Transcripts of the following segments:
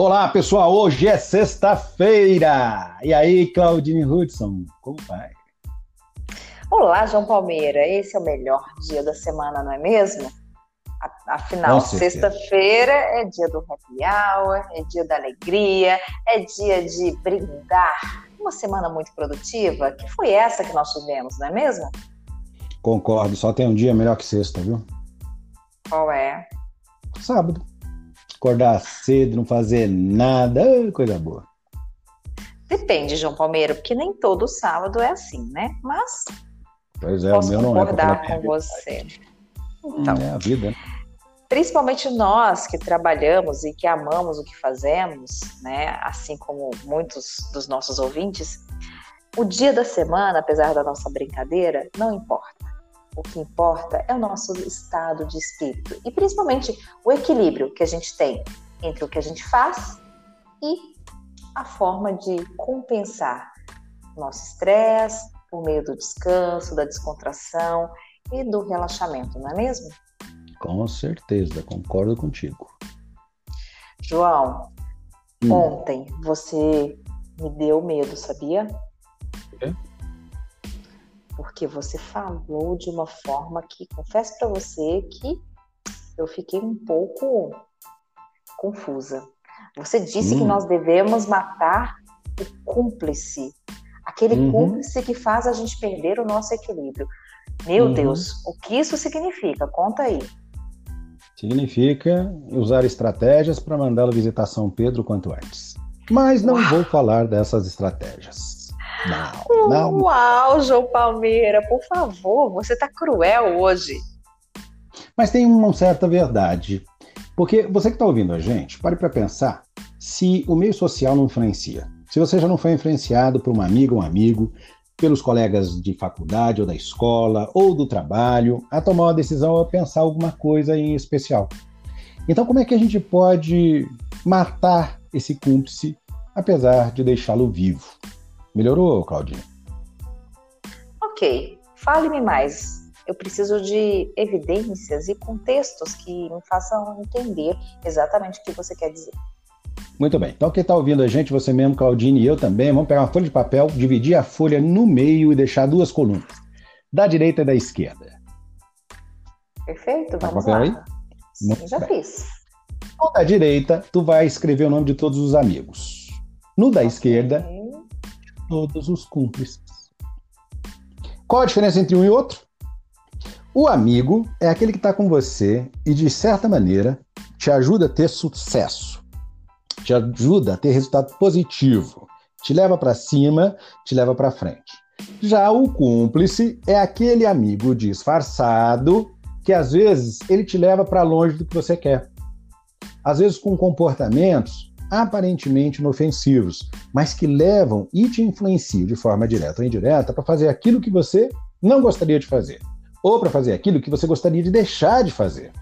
Olá, pessoal. Hoje é sexta-feira. E aí, Claudine Hudson, como vai? Olá, João Palmeira. Esse é o melhor dia da semana, não é mesmo? Afinal, sexta-feira é dia do happy hour, é dia da alegria, é dia de brindar. Uma semana muito produtiva, que foi essa que nós tivemos, não é mesmo? Concordo, só tem um dia melhor que sexta, viu? Qual é? Sábado. Acordar cedo, não fazer nada, coisa boa. Depende, João Palmeiro, porque nem todo sábado é assim, né? Mas pois é, posso o meu não é concordar com você. Então, é a vida. Né? Principalmente nós que trabalhamos e que amamos o que fazemos, né? Assim como muitos dos nossos ouvintes, o dia da semana, apesar da nossa brincadeira, não importa. O que importa é o nosso estado de espírito e principalmente o equilíbrio que a gente tem entre o que a gente faz e a forma de compensar nosso estresse por meio do descanso, da descontração e do relaxamento, não é mesmo? Com certeza, concordo contigo. João, hum. ontem você me deu medo, sabia? É? Porque você falou de uma forma que confesso para você que eu fiquei um pouco confusa. Você disse hum. que nós devemos matar o cúmplice, aquele uhum. cúmplice que faz a gente perder o nosso equilíbrio. Meu uhum. Deus, o que isso significa? Conta aí. Significa usar estratégias para mandá-lo visitar São Pedro quanto antes. Mas não Uau. vou falar dessas estratégias. Não, não. Uau, João Palmeira, por favor, você está cruel hoje. Mas tem uma certa verdade. Porque você que está ouvindo a gente, pare para pensar se o meio social não influencia. Se você já não foi influenciado por uma amiga ou um amigo, pelos colegas de faculdade ou da escola ou do trabalho, a tomar uma decisão ou pensar alguma coisa em especial. Então, como é que a gente pode matar esse cúmplice, apesar de deixá-lo vivo? Melhorou, Claudinha? Ok, fale-me mais. Eu preciso de evidências e contextos que me façam entender exatamente o que você quer dizer. Muito bem. Então, quem está ouvindo a gente, você mesmo, Claudine e eu também, vamos pegar uma folha de papel, dividir a folha no meio e deixar duas colunas, da direita e da esquerda. Perfeito, tá vamos lá. Aí? Sim, já bem. fiz. No da direita, tu vai escrever o nome de todos os amigos. No da okay. esquerda, todos os cúmplices. Qual a diferença entre um e outro? O amigo é aquele que está com você e, de certa maneira, te ajuda a ter sucesso, te ajuda a ter resultado positivo, te leva para cima, te leva para frente. Já o cúmplice é aquele amigo disfarçado que às vezes ele te leva para longe do que você quer. Às vezes com comportamentos aparentemente inofensivos, mas que levam e te influenciam de forma direta ou indireta para fazer aquilo que você não gostaria de fazer, ou para fazer aquilo que você gostaria de deixar de fazer.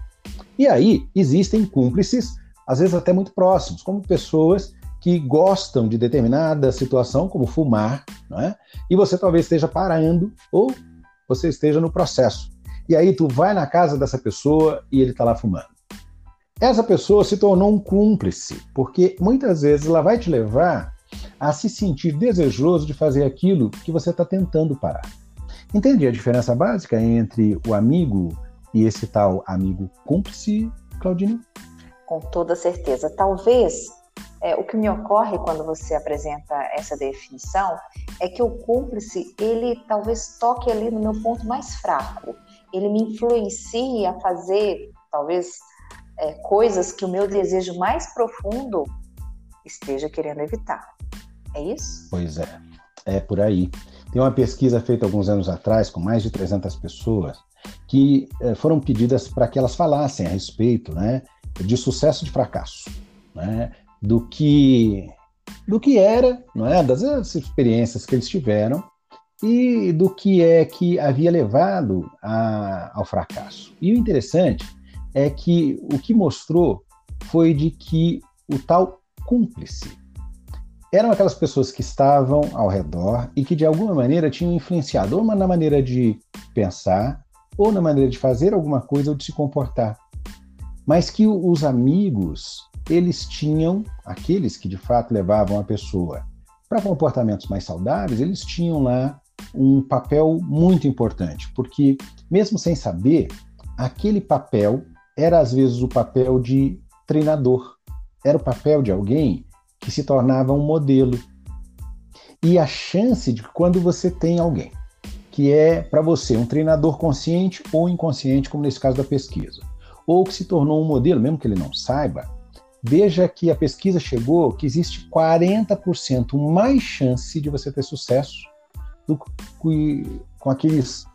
E aí existem cúmplices, às vezes até muito próximos, como pessoas que gostam de determinada situação, como fumar, não é? e você talvez esteja parando ou você esteja no processo. E aí tu vai na casa dessa pessoa e ele está lá fumando. Essa pessoa se tornou um cúmplice, porque muitas vezes ela vai te levar a se sentir desejoso de fazer aquilo que você está tentando parar. Entende a diferença básica entre o amigo e esse tal amigo cúmplice, Claudine? Com toda certeza. Talvez é, o que me ocorre quando você apresenta essa definição é que o cúmplice ele talvez toque ali no meu ponto mais fraco. Ele me influencia a fazer talvez é, coisas que o meu desejo mais profundo esteja querendo evitar. É isso? Pois é, é por aí. Tem uma pesquisa feita alguns anos atrás, com mais de 300 pessoas, que eh, foram pedidas para que elas falassem a respeito né, de sucesso e de fracasso, né, do que do que era, não é, das experiências que eles tiveram e do que é que havia levado a, ao fracasso. E o interessante é que o que mostrou foi de que o tal cúmplice eram aquelas pessoas que estavam ao redor e que de alguma maneira tinham influenciado ou na maneira de pensar, ou na maneira de fazer alguma coisa ou de se comportar. Mas que os amigos, eles tinham, aqueles que de fato levavam a pessoa para comportamentos mais saudáveis, eles tinham lá um papel muito importante, porque mesmo sem saber, aquele papel era às vezes o papel de treinador, era o papel de alguém que se tornava um modelo. E a chance de quando você tem alguém que é para você um treinador consciente ou inconsciente, como nesse caso da pesquisa, ou que se tornou um modelo, mesmo que ele não saiba, veja que a pesquisa chegou que existe 40% mais chance de você ter sucesso do que com aqueles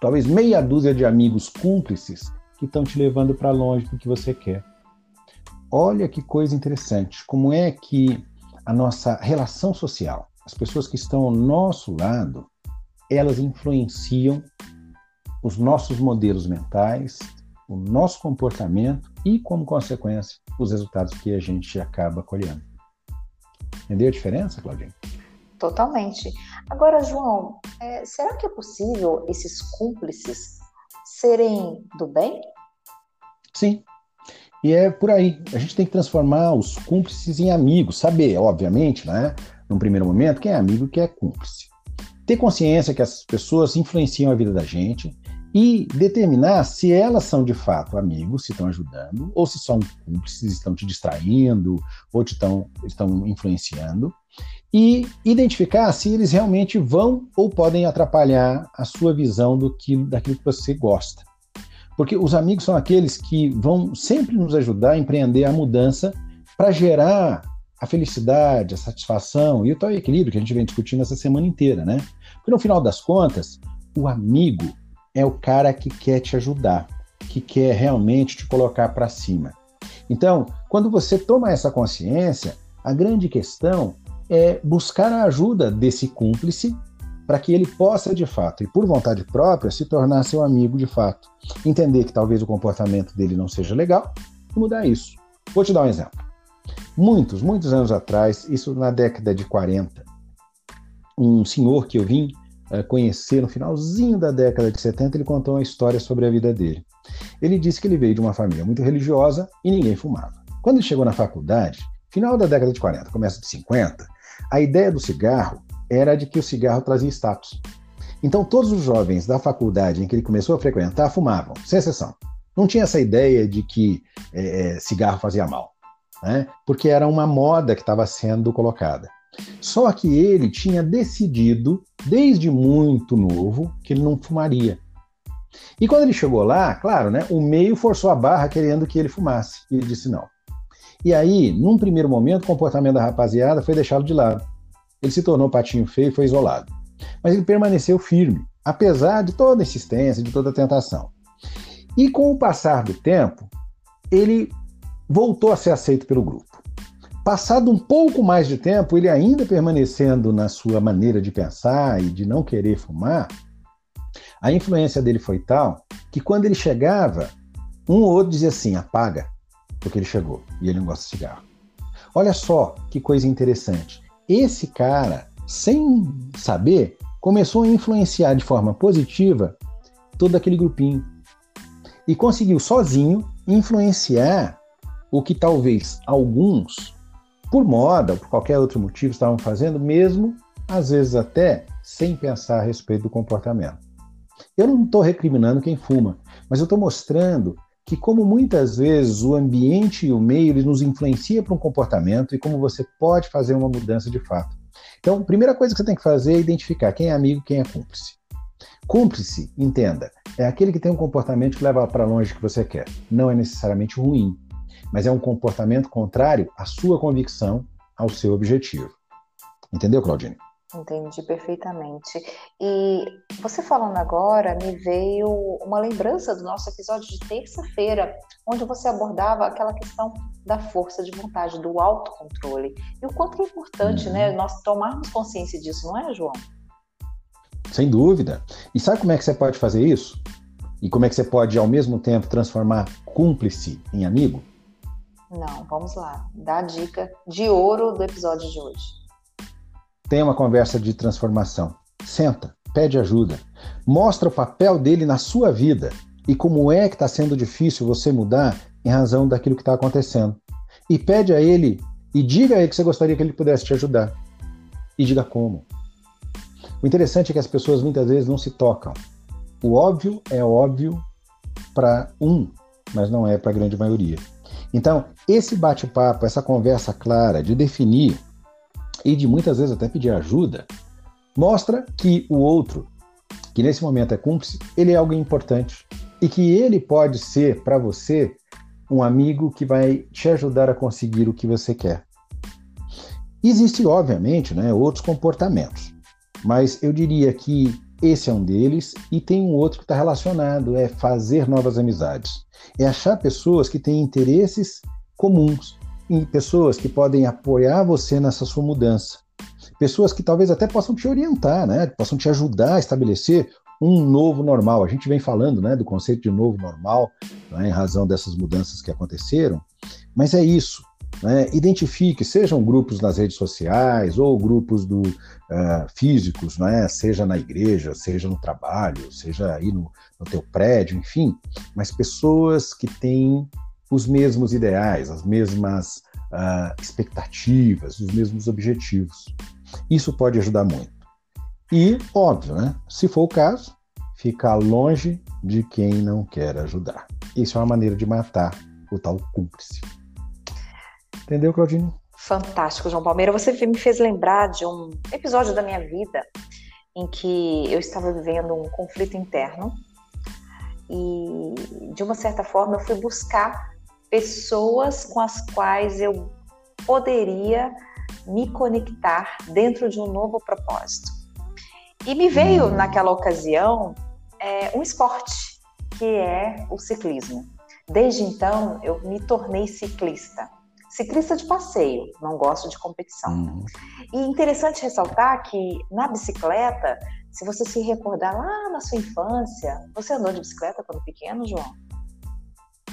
talvez meia dúzia de amigos cúmplices que estão te levando para longe do que você quer. Olha que coisa interessante, como é que a nossa relação social, as pessoas que estão ao nosso lado, elas influenciam os nossos modelos mentais, o nosso comportamento e, como consequência, os resultados que a gente acaba colhendo. Entendeu a diferença, Claudinha? Totalmente. Agora, João, é, será que é possível esses cúmplices serem do bem? Sim. E é por aí. A gente tem que transformar os cúmplices em amigos. Saber, obviamente, né, num primeiro momento, quem é amigo e quem é cúmplice ter consciência que essas pessoas influenciam a vida da gente e determinar se elas são de fato amigos, se estão ajudando, ou se são cúmplices, estão te distraindo, ou te estão, estão influenciando, e identificar se eles realmente vão ou podem atrapalhar a sua visão do que, daquilo que você gosta. Porque os amigos são aqueles que vão sempre nos ajudar a empreender a mudança para gerar a felicidade, a satisfação e o tal equilíbrio que a gente vem discutindo essa semana inteira, né? Porque no final das contas, o amigo é o cara que quer te ajudar, que quer realmente te colocar para cima. Então, quando você toma essa consciência, a grande questão é buscar a ajuda desse cúmplice para que ele possa, de fato, e por vontade própria, se tornar seu amigo de fato. Entender que talvez o comportamento dele não seja legal e mudar isso. Vou te dar um exemplo. Muitos, muitos anos atrás, isso na década de 40, um senhor que eu vim uh, conhecer no finalzinho da década de 70, ele contou uma história sobre a vida dele. Ele disse que ele veio de uma família muito religiosa e ninguém fumava. Quando ele chegou na faculdade, final da década de 40, começo de 50, a ideia do cigarro era de que o cigarro trazia status. Então, todos os jovens da faculdade em que ele começou a frequentar fumavam, sem exceção. Não tinha essa ideia de que é, cigarro fazia mal né? porque era uma moda que estava sendo colocada. Só que ele tinha decidido, desde muito novo, que ele não fumaria. E quando ele chegou lá, claro, né, o meio forçou a barra querendo que ele fumasse. E ele disse não. E aí, num primeiro momento, o comportamento da rapaziada foi deixá-lo de lado. Ele se tornou patinho feio e foi isolado. Mas ele permaneceu firme, apesar de toda a insistência, de toda a tentação. E com o passar do tempo, ele voltou a ser aceito pelo grupo. Passado um pouco mais de tempo, ele ainda permanecendo na sua maneira de pensar e de não querer fumar, a influência dele foi tal que quando ele chegava, um ou outro dizia assim: apaga, porque ele chegou e ele não gosta de cigarro. Olha só que coisa interessante. Esse cara, sem saber, começou a influenciar de forma positiva todo aquele grupinho e conseguiu sozinho influenciar o que talvez alguns, por moda ou por qualquer outro motivo, estavam fazendo, mesmo às vezes até sem pensar a respeito do comportamento. Eu não estou recriminando quem fuma, mas eu estou mostrando que como muitas vezes o ambiente e o meio eles nos influencia para um comportamento e como você pode fazer uma mudança de fato. Então, a primeira coisa que você tem que fazer é identificar quem é amigo, quem é cúmplice. Cúmplice, entenda, é aquele que tem um comportamento que leva para longe que você quer. Não é necessariamente ruim, mas é um comportamento contrário à sua convicção, ao seu objetivo. Entendeu, Claudine? Entendi perfeitamente. E você falando agora, me veio uma lembrança do nosso episódio de terça-feira, onde você abordava aquela questão da força de vontade, do autocontrole. E o quanto é importante, né, uhum. né, nós tomarmos consciência disso, não é, João? Sem dúvida. E sabe como é que você pode fazer isso? E como é que você pode, ao mesmo tempo, transformar cúmplice em amigo? Não, vamos lá. Dá a dica de ouro do episódio de hoje. Tenha uma conversa de transformação. Senta, pede ajuda. Mostra o papel dele na sua vida e como é que está sendo difícil você mudar em razão daquilo que está acontecendo. E pede a ele e diga a ele que você gostaria que ele pudesse te ajudar. E diga como. O interessante é que as pessoas muitas vezes não se tocam. O óbvio é óbvio para um, mas não é para a grande maioria. Então, esse bate-papo, essa conversa clara de definir e de muitas vezes até pedir ajuda, mostra que o outro, que nesse momento é cúmplice, ele é alguém importante e que ele pode ser para você um amigo que vai te ajudar a conseguir o que você quer. Existem, obviamente, né, outros comportamentos, mas eu diria que esse é um deles e tem um outro que está relacionado, é fazer novas amizades. É achar pessoas que têm interesses comuns e pessoas que podem apoiar você nessa sua mudança. Pessoas que talvez até possam te orientar, né? Possam te ajudar a estabelecer um novo normal. A gente vem falando né, do conceito de novo normal, né, em razão dessas mudanças que aconteceram, mas é isso. Né? Identifique, sejam grupos nas redes sociais ou grupos do, uh, físicos, né? seja na igreja, seja no trabalho, seja aí no, no teu prédio, enfim, mas pessoas que têm os mesmos ideais, as mesmas uh, expectativas, os mesmos objetivos. Isso pode ajudar muito. E, óbvio, né? se for o caso, ficar longe de quem não quer ajudar. Isso é uma maneira de matar o tal cúmplice. Entendeu, Claudine? Fantástico, João Palmeira. Você me fez lembrar de um episódio da minha vida em que eu estava vivendo um conflito interno e, de uma certa forma, eu fui buscar pessoas com as quais eu poderia me conectar dentro de um novo propósito. E me veio hum. naquela ocasião é, um esporte, que é o ciclismo. Desde então, eu me tornei ciclista. Ciclista de passeio, não gosto de competição. Uhum. E interessante ressaltar que na bicicleta, se você se recordar lá na sua infância, você andou de bicicleta quando pequeno, João?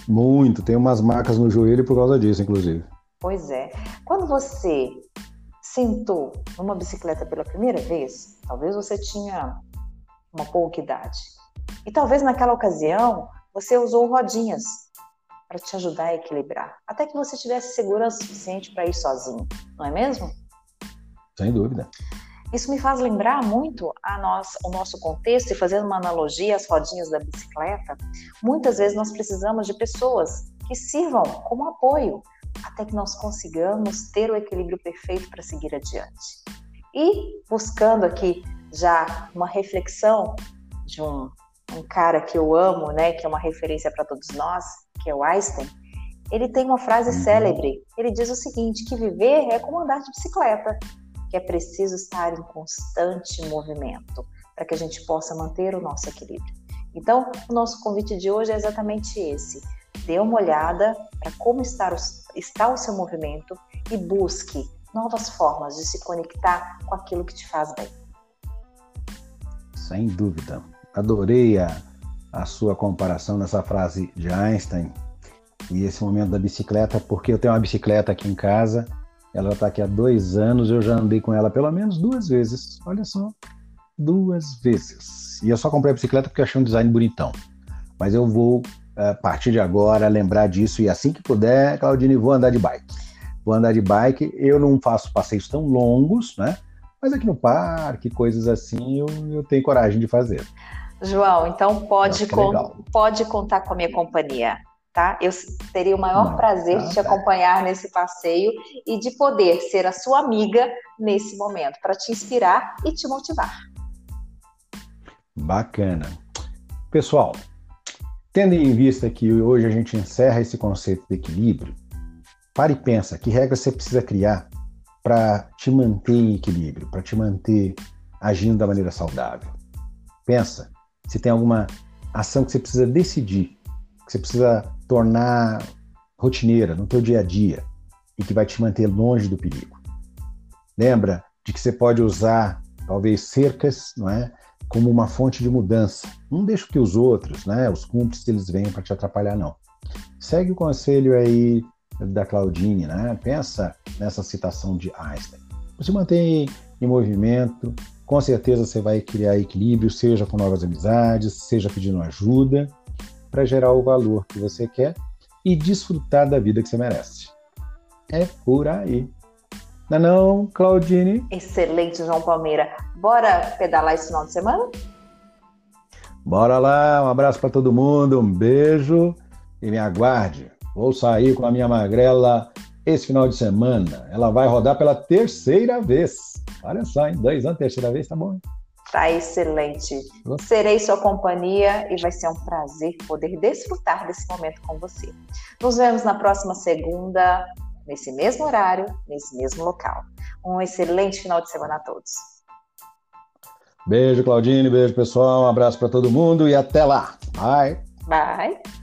Muito, tem umas marcas no joelho por causa disso, inclusive. Pois é. Quando você sentou numa bicicleta pela primeira vez, talvez você tinha uma pouca idade. E talvez naquela ocasião você usou rodinhas para te ajudar a equilibrar, até que você tivesse segurança suficiente para ir sozinho, não é mesmo? Sem dúvida. Isso me faz lembrar muito a nossa, o nosso contexto e fazendo uma analogia às rodinhas da bicicleta, muitas vezes nós precisamos de pessoas que sirvam como apoio até que nós consigamos ter o equilíbrio perfeito para seguir adiante. E buscando aqui já uma reflexão de um, um cara que eu amo, né, que é uma referência para todos nós, que é o Einstein, ele tem uma frase uhum. célebre. Ele diz o seguinte: que viver é como andar de bicicleta que é preciso estar em constante movimento para que a gente possa manter o nosso equilíbrio. Então, o nosso convite de hoje é exatamente esse. Dê uma olhada para como está o, seu movimento e busque novas formas de se conectar com aquilo que te faz bem. Sem dúvida. Adorei a, a sua comparação nessa frase de Einstein e esse momento da bicicleta, porque eu tenho uma bicicleta aqui em casa ela está aqui há dois anos, eu já andei com ela pelo menos duas vezes. Olha só, duas vezes. E eu só comprei a bicicleta porque achei um design bonitão. Mas eu vou, a partir de agora, lembrar disso e assim que puder, Claudine, vou andar de bike. Vou andar de bike. Eu não faço passeios tão longos, né? Mas aqui no parque, coisas assim, eu, eu tenho coragem de fazer. João, então pode, pode contar com a minha companhia tá? Eu teria o maior prazer tá, de te acompanhar nesse passeio e de poder ser a sua amiga nesse momento, para te inspirar e te motivar. Bacana. Pessoal, tendo em vista que hoje a gente encerra esse conceito de equilíbrio, pare e pensa que regras você precisa criar para te manter em equilíbrio, para te manter agindo da maneira saudável. Pensa se tem alguma ação que você precisa decidir, que você precisa tornar rotineira no teu dia a dia e que vai te manter longe do perigo. Lembra de que você pode usar talvez cercas, não é, como uma fonte de mudança. Não deixa que os outros, né, os cúmplices, eles venham para te atrapalhar não. Segue o conselho aí da Claudine, né? Pensa nessa citação de Einstein. Você mantém em movimento, com certeza você vai criar equilíbrio, seja com novas amizades, seja pedindo ajuda, para gerar o valor que você quer e desfrutar da vida que você merece. É por aí. Não é não, Claudine? Excelente, João Palmeira. Bora pedalar esse final de semana? Bora lá, um abraço para todo mundo, um beijo e me aguarde. Vou sair com a minha magrela esse final de semana. Ela vai rodar pela terceira vez. Olha só, hein? Dois anos, terceira vez, tá bom. Hein? Tá excelente. Serei sua companhia e vai ser um prazer poder desfrutar desse momento com você. Nos vemos na próxima segunda, nesse mesmo horário, nesse mesmo local. Um excelente final de semana a todos. Beijo, Claudine. Beijo, pessoal. Um abraço para todo mundo e até lá. Bye. Bye.